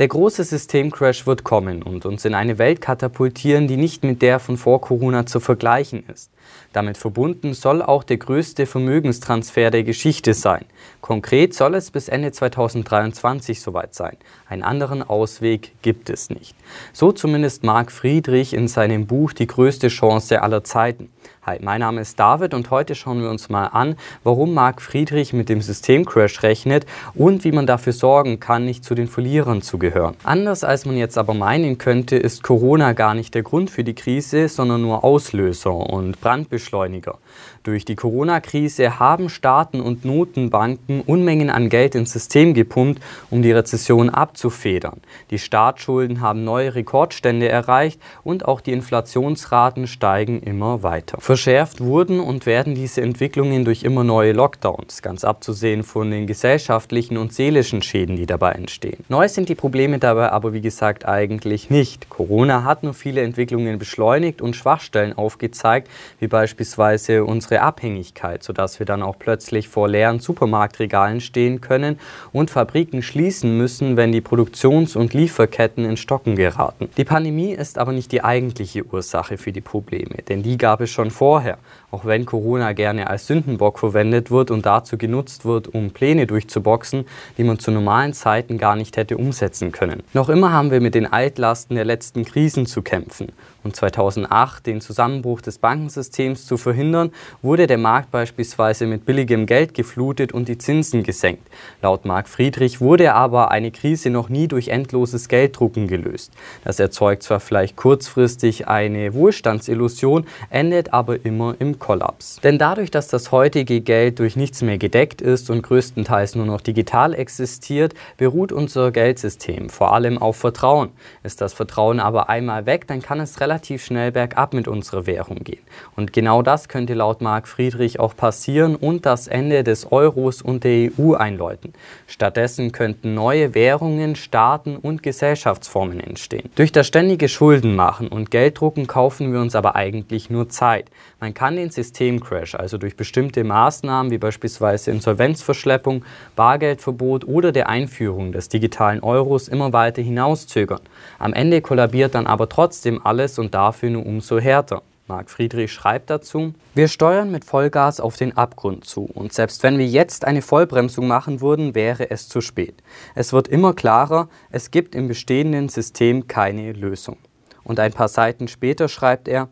Der große Systemcrash wird kommen und uns in eine Welt katapultieren, die nicht mit der von vor Corona zu vergleichen ist. Damit verbunden soll auch der größte Vermögenstransfer der Geschichte sein. Konkret soll es bis Ende 2023 soweit sein. Einen anderen Ausweg gibt es nicht. So zumindest Marc Friedrich in seinem Buch Die größte Chance aller Zeiten. Hi, mein Name ist David und heute schauen wir uns mal an, warum Marc Friedrich mit dem Systemcrash rechnet und wie man dafür sorgen kann, nicht zu den Verlierern zu gehören. Anders als man jetzt aber meinen könnte, ist Corona gar nicht der Grund für die Krise, sondern nur Auslöser und Brandbeschleuniger. Durch die Corona-Krise haben Staaten und Notenbanken Unmengen an Geld ins System gepumpt, um die Rezession abzufedern. Die Staatsschulden haben neue Rekordstände erreicht und auch die Inflationsraten steigen immer weiter. Verschärft wurden und werden diese Entwicklungen durch immer neue Lockdowns, ganz abzusehen von den gesellschaftlichen und seelischen Schäden, die dabei entstehen. Neu sind die Probleme dabei aber wie gesagt eigentlich nicht. Corona hat nur viele Entwicklungen beschleunigt und Schwachstellen aufgezeigt, wie beispielsweise unsere unsere Abhängigkeit, sodass wir dann auch plötzlich vor leeren Supermarktregalen stehen können und Fabriken schließen müssen, wenn die Produktions- und Lieferketten in Stocken geraten. Die Pandemie ist aber nicht die eigentliche Ursache für die Probleme, denn die gab es schon vorher, auch wenn Corona gerne als Sündenbock verwendet wird und dazu genutzt wird, um Pläne durchzuboxen, die man zu normalen Zeiten gar nicht hätte umsetzen können. Noch immer haben wir mit den Altlasten der letzten Krisen zu kämpfen und 2008 den Zusammenbruch des Bankensystems zu verhindern, wurde der Markt beispielsweise mit billigem Geld geflutet und die Zinsen gesenkt. Laut Marc Friedrich wurde aber eine Krise noch nie durch endloses Gelddrucken gelöst. Das erzeugt zwar vielleicht kurzfristig eine Wohlstandsillusion, endet aber immer im Kollaps. Denn dadurch, dass das heutige Geld durch nichts mehr gedeckt ist und größtenteils nur noch digital existiert, beruht unser Geldsystem vor allem auf Vertrauen. Ist das Vertrauen aber einmal weg, dann kann es relativ relativ schnell bergab mit unserer Währung gehen. Und genau das könnte laut Marc Friedrich auch passieren und das Ende des Euros und der EU einläuten. Stattdessen könnten neue Währungen, Staaten und Gesellschaftsformen entstehen. Durch das ständige Schuldenmachen und Gelddrucken kaufen wir uns aber eigentlich nur Zeit. Man kann den Systemcrash also durch bestimmte Maßnahmen wie beispielsweise Insolvenzverschleppung, Bargeldverbot oder der Einführung des digitalen Euros immer weiter hinauszögern. Am Ende kollabiert dann aber trotzdem alles und dafür nur umso härter. Marc Friedrich schreibt dazu, wir steuern mit Vollgas auf den Abgrund zu und selbst wenn wir jetzt eine Vollbremsung machen würden, wäre es zu spät. Es wird immer klarer, es gibt im bestehenden System keine Lösung. Und ein paar Seiten später schreibt er,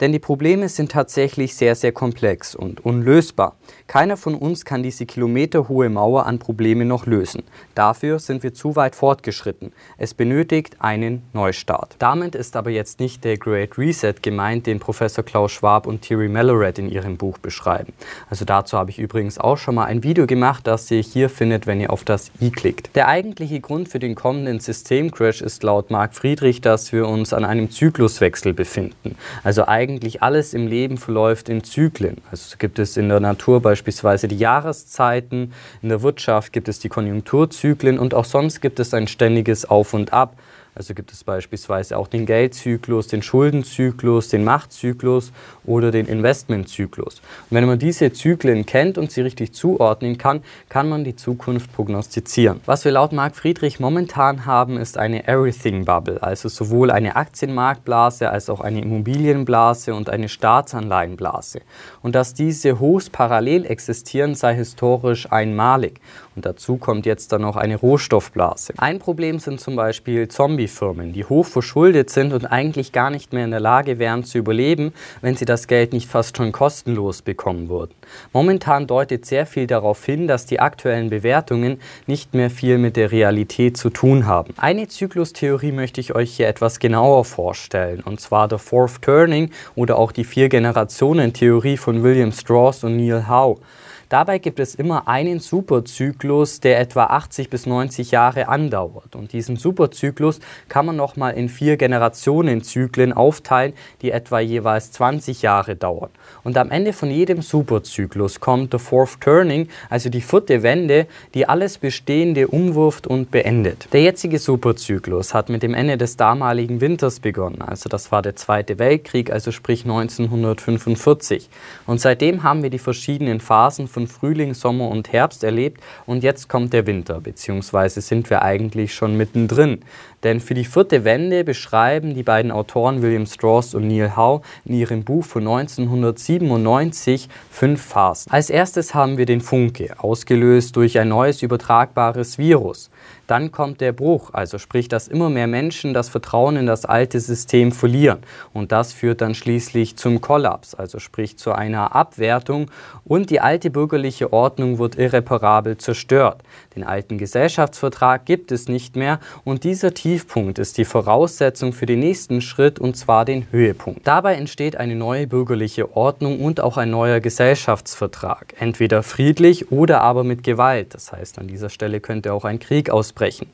denn die Probleme sind tatsächlich sehr, sehr komplex und unlösbar. Keiner von uns kann diese kilometerhohe Mauer an Problemen noch lösen. Dafür sind wir zu weit fortgeschritten. Es benötigt einen Neustart. Damit ist aber jetzt nicht der Great Reset gemeint, den Professor Klaus Schwab und Thierry Melloret in ihrem Buch beschreiben. Also dazu habe ich übrigens auch schon mal ein Video gemacht, das ihr hier findet, wenn ihr auf das i klickt. Der eigentliche Grund für den kommenden Systemcrash ist laut Marc Friedrich, dass wir uns an einem Zykluswechsel befinden. Also eigentlich eigentlich alles im Leben verläuft in Zyklen. Also gibt es in der Natur beispielsweise die Jahreszeiten, in der Wirtschaft gibt es die Konjunkturzyklen und auch sonst gibt es ein ständiges Auf und Ab. Also gibt es beispielsweise auch den Geldzyklus, den Schuldenzyklus, den Machtzyklus oder den Investmentzyklus. Und wenn man diese Zyklen kennt und sie richtig zuordnen kann, kann man die Zukunft prognostizieren. Was wir laut Marc Friedrich momentan haben, ist eine Everything Bubble, also sowohl eine Aktienmarktblase als auch eine Immobilienblase und eine Staatsanleihenblase. Und dass diese Hochs parallel existieren, sei historisch einmalig. Und dazu kommt jetzt dann noch eine Rohstoffblase. Ein Problem sind zum Beispiel Zombie-Firmen, die hoch verschuldet sind und eigentlich gar nicht mehr in der Lage wären zu überleben, wenn sie das Geld nicht fast schon kostenlos bekommen würden. Momentan deutet sehr viel darauf hin, dass die aktuellen Bewertungen nicht mehr viel mit der Realität zu tun haben. Eine Zyklustheorie möchte ich euch hier etwas genauer vorstellen, und zwar der Fourth Turning oder auch die Vier-Generationen-Theorie von William Strauss und Neil Howe. Dabei gibt es immer einen Superzyklus, der etwa 80 bis 90 Jahre andauert. Und diesen Superzyklus kann man nochmal in vier Generationenzyklen aufteilen, die etwa jeweils 20 Jahre dauern. Und am Ende von jedem Superzyklus kommt der Fourth Turning, also die vierte Wende, die alles Bestehende umwirft und beendet. Der jetzige Superzyklus hat mit dem Ende des damaligen Winters begonnen, also das war der Zweite Weltkrieg, also sprich 1945. Und seitdem haben wir die verschiedenen Phasen von Frühling, Sommer und Herbst erlebt und jetzt kommt der Winter, beziehungsweise sind wir eigentlich schon mittendrin. Denn für die vierte Wende beschreiben die beiden Autoren William Strauss und Neil Howe in ihrem Buch von 1997 fünf Phasen. Als erstes haben wir den Funke, ausgelöst durch ein neues übertragbares Virus. Dann kommt der Bruch, also sprich, dass immer mehr Menschen das Vertrauen in das alte System verlieren. Und das führt dann schließlich zum Kollaps, also sprich zu einer Abwertung. Und die alte bürgerliche Ordnung wird irreparabel zerstört. Den alten Gesellschaftsvertrag gibt es nicht mehr und dieser Tiefpunkt ist die Voraussetzung für den nächsten Schritt und zwar den Höhepunkt. Dabei entsteht eine neue bürgerliche Ordnung und auch ein neuer Gesellschaftsvertrag, entweder friedlich oder aber mit Gewalt. Das heißt, an dieser Stelle könnte auch ein Krieg ausbrechen.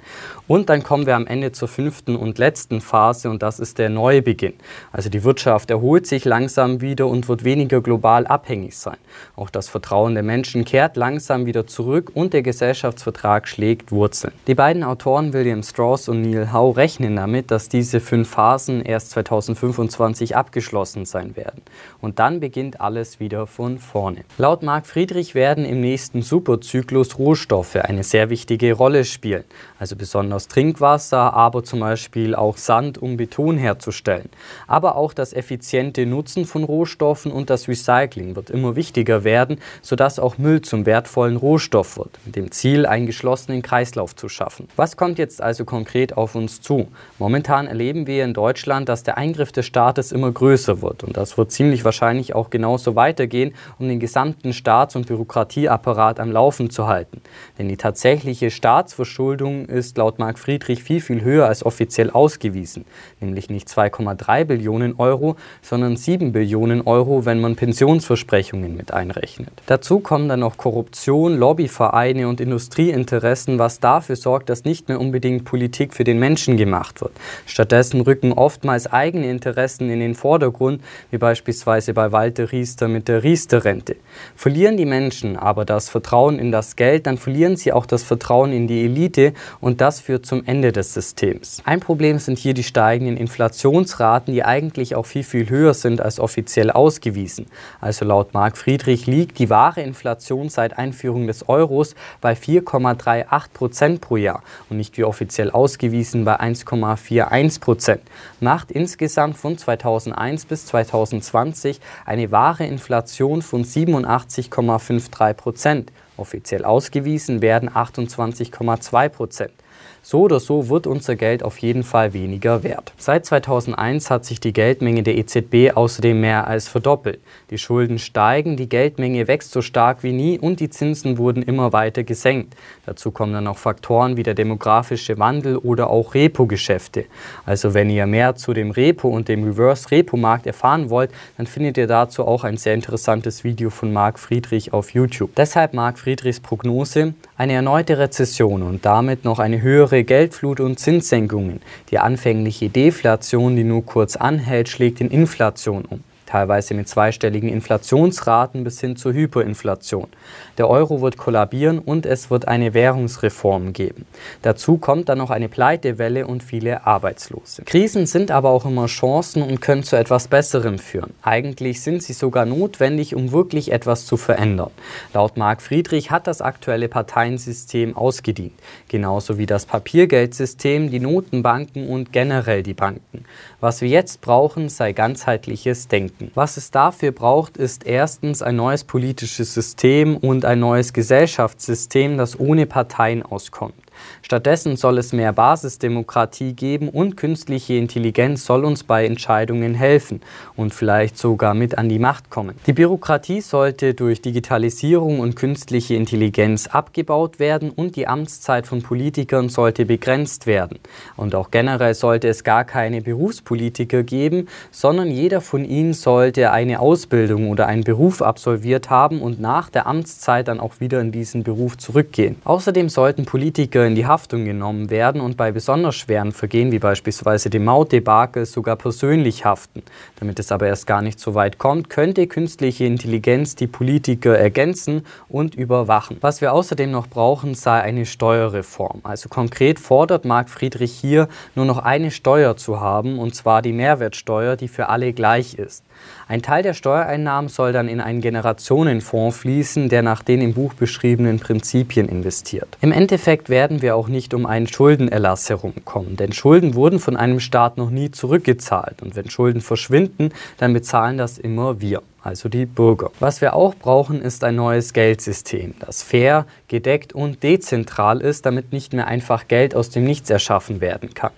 Und dann kommen wir am Ende zur fünften und letzten Phase und das ist der Neubeginn. Also die Wirtschaft erholt sich langsam wieder und wird weniger global abhängig sein. Auch das Vertrauen der Menschen kehrt langsam wieder zurück und der Gesellschaftsvertrag schlägt Wurzeln. Die beiden Autoren William Strauss und Neil Howe rechnen damit, dass diese fünf Phasen erst 2025 abgeschlossen sein werden. Und dann beginnt alles wieder von vorne. Laut Marc Friedrich werden im nächsten Superzyklus Rohstoffe eine sehr wichtige Rolle spielen. Also besonders Trinkwasser, aber zum Beispiel auch Sand, um Beton herzustellen. Aber auch das effiziente Nutzen von Rohstoffen und das Recycling wird immer wichtiger werden, sodass auch Müll zum wertvollen Rohstoff wird, mit dem Ziel, einen geschlossenen Kreislauf zu schaffen. Was kommt jetzt also konkret auf uns zu? Momentan erleben wir in Deutschland, dass der Eingriff des Staates immer größer wird und das wird ziemlich wahrscheinlich auch genauso weitergehen, um den gesamten Staats- und Bürokratieapparat am Laufen zu halten. Denn die tatsächliche Staatsverschuldung ist laut Marc Friedrich viel, viel höher als offiziell ausgewiesen, nämlich nicht 2,3 Billionen Euro, sondern 7 Billionen Euro, wenn man Pensionsversprechungen mit einrechnet. Dazu kommen dann noch Korruption, Lobbyvereine und Industrieinteressen, was dafür sorgt, dass nicht mehr unbedingt Politik für den Menschen gemacht wird. Stattdessen rücken oftmals eigene Interessen in den Vordergrund, wie beispielsweise bei Walter Riester mit der Riester-Rente. Verlieren die Menschen aber das Vertrauen in das Geld, dann verlieren sie auch das Vertrauen in die Elite und das führt zum Ende des Systems. Ein Problem sind hier die steigenden Inflationsraten, die eigentlich auch viel, viel höher sind als offiziell ausgewiesen. Also laut Marc Friedrich liegt die wahre Inflation seit Einführung des Euros bei 4,38 Prozent pro Jahr und nicht wie offiziell ausgewiesen bei 1,41 Prozent. Macht insgesamt von 2001 bis 2020 eine wahre Inflation von 87,53 Prozent. Offiziell ausgewiesen werden 28,2 Prozent. So oder so wird unser Geld auf jeden Fall weniger wert. Seit 2001 hat sich die Geldmenge der EZB außerdem mehr als verdoppelt. Die Schulden steigen, die Geldmenge wächst so stark wie nie und die Zinsen wurden immer weiter gesenkt. Dazu kommen dann noch Faktoren wie der demografische Wandel oder auch Repo-Geschäfte. Also wenn ihr mehr zu dem Repo und dem Reverse-Repo-Markt erfahren wollt, dann findet ihr dazu auch ein sehr interessantes Video von Marc Friedrich auf YouTube. Deshalb Marc Friedrichs Prognose, eine erneute Rezession und damit noch eine höhere Geldflut und Zinssenkungen. Die anfängliche Deflation, die nur kurz anhält, schlägt in Inflation um teilweise mit zweistelligen Inflationsraten bis hin zur Hyperinflation. Der Euro wird kollabieren und es wird eine Währungsreform geben. Dazu kommt dann noch eine Pleitewelle und viele Arbeitslose. Krisen sind aber auch immer Chancen und können zu etwas Besserem führen. Eigentlich sind sie sogar notwendig, um wirklich etwas zu verändern. Laut Marc Friedrich hat das aktuelle Parteiensystem ausgedient, genauso wie das Papiergeldsystem, die Notenbanken und generell die Banken. Was wir jetzt brauchen, sei ganzheitliches Denken denken. Was es dafür braucht, ist erstens ein neues politisches System und ein neues Gesellschaftssystem, das ohne Parteien auskommt. Stattdessen soll es mehr Basisdemokratie geben und künstliche Intelligenz soll uns bei Entscheidungen helfen und vielleicht sogar mit an die Macht kommen. Die Bürokratie sollte durch Digitalisierung und künstliche Intelligenz abgebaut werden und die Amtszeit von Politikern sollte begrenzt werden. Und auch generell sollte es gar keine Berufspolitiker geben, sondern jeder von ihnen sollte eine Ausbildung oder einen Beruf absolviert haben und nach der Amtszeit dann auch wieder in diesen Beruf zurückgehen. Außerdem sollten Politiker in die Haftung genommen werden und bei besonders schweren Vergehen, wie beispielsweise dem Mautdebakel, sogar persönlich haften. Damit es aber erst gar nicht so weit kommt, könnte künstliche Intelligenz die Politiker ergänzen und überwachen. Was wir außerdem noch brauchen, sei eine Steuerreform. Also konkret fordert Marc Friedrich hier nur noch eine Steuer zu haben, und zwar die Mehrwertsteuer, die für alle gleich ist. Ein Teil der Steuereinnahmen soll dann in einen Generationenfonds fließen, der nach den im Buch beschriebenen Prinzipien investiert. Im Endeffekt werden wir auch nicht um einen Schuldenerlass herumkommen, denn Schulden wurden von einem Staat noch nie zurückgezahlt und wenn Schulden verschwinden, dann bezahlen das immer wir also die Bürger. Was wir auch brauchen, ist ein neues Geldsystem, das fair, gedeckt und dezentral ist, damit nicht mehr einfach Geld aus dem Nichts erschaffen werden kann.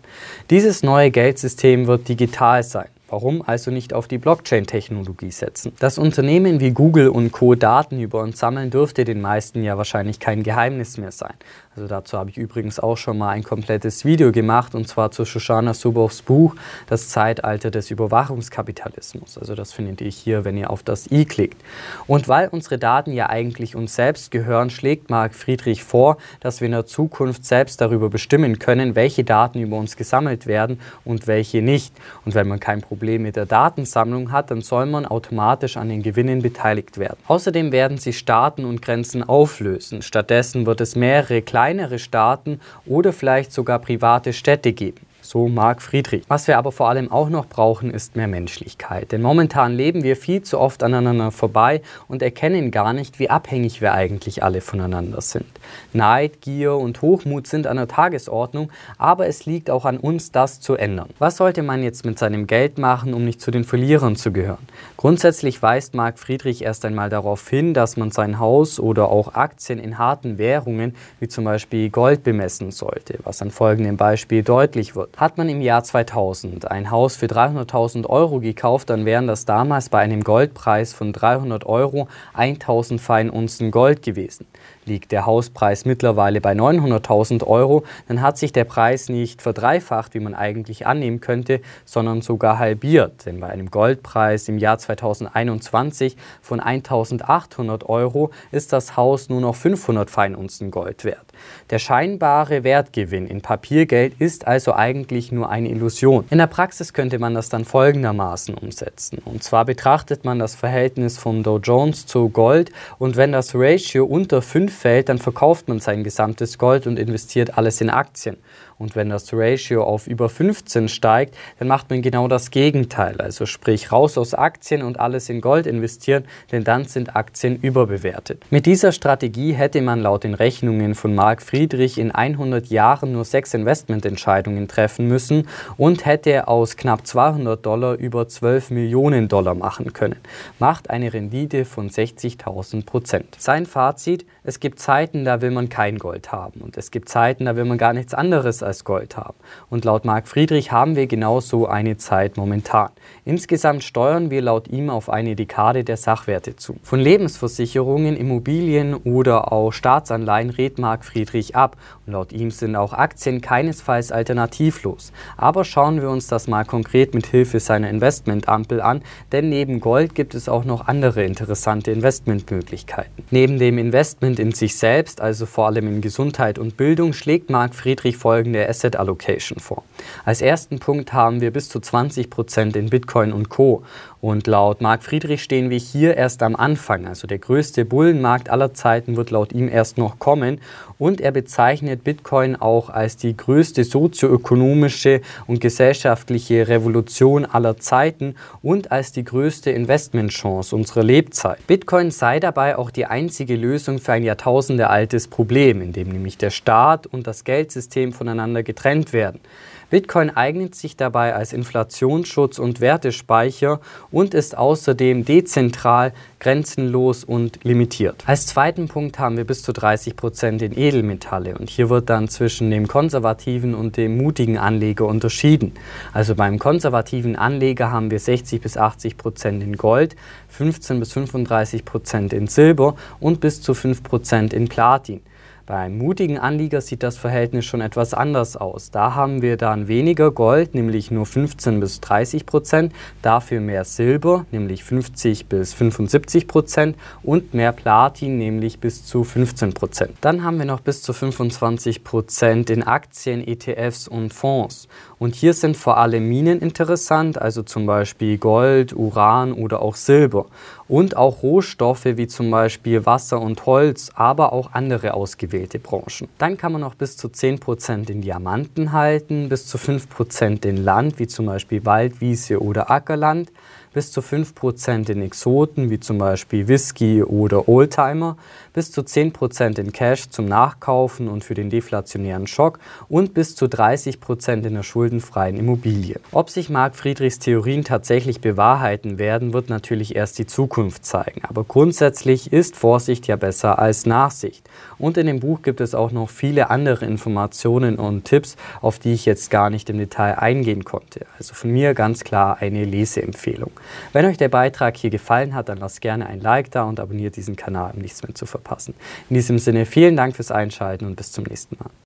Dieses neue Geldsystem wird digital sein. Warum also nicht auf die Blockchain-Technologie setzen? Dass Unternehmen wie Google und Co. Daten über uns sammeln, dürfte den meisten ja wahrscheinlich kein Geheimnis mehr sein. Also dazu habe ich übrigens auch schon mal ein komplettes Video gemacht und zwar zu Shoshana Zuboffs Buch Das Zeitalter des Überwachungskapitalismus. Also das findet ihr hier, wenn ihr auf das i klickt. Und weil unsere Daten ja eigentlich uns selbst gehören, schlägt Marc Friedrich vor, dass wir in der Zukunft selbst darüber bestimmen können, welche Daten über uns gesammelt werden und welche nicht. Und wenn man kein Problem mit der Datensammlung hat, dann soll man automatisch an den Gewinnen beteiligt werden. Außerdem werden sich Staaten und Grenzen auflösen. Stattdessen wird es mehrere kleine kleinere Staaten oder vielleicht sogar private Städte geben. So Marc Friedrich. Was wir aber vor allem auch noch brauchen, ist mehr Menschlichkeit. Denn momentan leben wir viel zu oft aneinander vorbei und erkennen gar nicht, wie abhängig wir eigentlich alle voneinander sind. Neid, Gier und Hochmut sind an der Tagesordnung, aber es liegt auch an uns, das zu ändern. Was sollte man jetzt mit seinem Geld machen, um nicht zu den Verlierern zu gehören? Grundsätzlich weist Marc Friedrich erst einmal darauf hin, dass man sein Haus oder auch Aktien in harten Währungen, wie zum Beispiel Gold, bemessen sollte, was an folgendem Beispiel deutlich wird. Hat man im Jahr 2000 ein Haus für 300.000 Euro gekauft, dann wären das damals bei einem Goldpreis von 300 Euro 1000 Feinunzen Gold gewesen. Liegt der Hauspreis mittlerweile bei 900.000 Euro, dann hat sich der Preis nicht verdreifacht, wie man eigentlich annehmen könnte, sondern sogar halbiert. Denn bei einem Goldpreis im Jahr 2021 von 1.800 Euro ist das Haus nur noch 500 Feinunzen Gold wert. Der scheinbare Wertgewinn in Papiergeld ist also eigentlich nur eine Illusion. In der Praxis könnte man das dann folgendermaßen umsetzen. Und zwar betrachtet man das Verhältnis vom Dow Jones zu Gold und wenn das Ratio unter 5 fällt, dann verkauft man sein gesamtes Gold und investiert alles in Aktien. Und wenn das Ratio auf über 15 steigt, dann macht man genau das Gegenteil. Also sprich raus aus Aktien und alles in Gold investieren, denn dann sind Aktien überbewertet. Mit dieser Strategie hätte man laut den Rechnungen von Mark Friedrich in 100 Jahren nur sechs Investmententscheidungen treffen müssen und hätte aus knapp 200 Dollar über 12 Millionen Dollar machen können. Macht eine Rendite von 60.000 Prozent. Sein Fazit, es gibt Zeiten, da will man kein Gold haben und es gibt Zeiten, da will man gar nichts anderes als Gold haben. Und laut Marc Friedrich haben wir genau so eine Zeit momentan. Insgesamt steuern wir laut ihm auf eine Dekade der Sachwerte zu. Von Lebensversicherungen, Immobilien oder auch Staatsanleihen rät Marc Friedrich ab. Und laut ihm sind auch Aktien keinesfalls alternativlos. Aber schauen wir uns das mal konkret mit Hilfe seiner Investmentampel an, denn neben Gold gibt es auch noch andere interessante Investmentmöglichkeiten. Neben dem Investment in sich selbst, also vor allem in Gesundheit und Bildung, schlägt Marc Friedrich folgende der Asset Allocation vor. Als ersten Punkt haben wir bis zu 20 Prozent in Bitcoin und Co. Und laut Marc Friedrich stehen wir hier erst am Anfang. Also der größte Bullenmarkt aller Zeiten wird laut ihm erst noch kommen. Und er bezeichnet Bitcoin auch als die größte sozioökonomische und gesellschaftliche Revolution aller Zeiten und als die größte Investmentchance unserer Lebzeit. Bitcoin sei dabei auch die einzige Lösung für ein jahrtausendealtes Problem, in dem nämlich der Staat und das Geldsystem voneinander getrennt werden. Bitcoin eignet sich dabei als Inflationsschutz und Wertespeicher und ist außerdem dezentral, grenzenlos und limitiert. Als zweiten Punkt haben wir bis zu 30 Prozent in Edelmetalle und hier wird dann zwischen dem konservativen und dem mutigen Anleger unterschieden. Also beim konservativen Anleger haben wir 60 bis 80 Prozent in Gold, 15 bis 35 Prozent in Silber und bis zu 5 Prozent in Platin. Beim mutigen Anlieger sieht das Verhältnis schon etwas anders aus. Da haben wir dann weniger Gold, nämlich nur 15 bis 30 Prozent, dafür mehr Silber, nämlich 50 bis 75 Prozent und mehr Platin, nämlich bis zu 15 Prozent. Dann haben wir noch bis zu 25 Prozent in Aktien, ETFs und Fonds. Und hier sind vor allem Minen interessant, also zum Beispiel Gold, Uran oder auch Silber. Und auch Rohstoffe wie zum Beispiel Wasser und Holz, aber auch andere ausgewählte Branchen. Dann kann man noch bis zu 10% in Diamanten halten, bis zu 5% in Land, wie zum Beispiel Wald, Wiese oder Ackerland, bis zu 5% in Exoten, wie zum Beispiel Whisky oder Oldtimer, bis zu 10% in Cash zum Nachkaufen und für den deflationären Schock und bis zu 30% in der schuldenfreien Immobilie. Ob sich Marc Friedrichs Theorien tatsächlich bewahrheiten werden, wird natürlich erst die Zukunft zeigen. Aber grundsätzlich ist Vorsicht ja besser als Nachsicht. Und in dem Buch gibt es auch noch viele andere Informationen und Tipps, auf die ich jetzt gar nicht im Detail eingehen konnte. Also von mir ganz klar eine Leseempfehlung. Wenn euch der Beitrag hier gefallen hat, dann lasst gerne ein Like da und abonniert diesen Kanal, um nichts mehr zu verpassen. In diesem Sinne vielen Dank fürs Einschalten und bis zum nächsten Mal.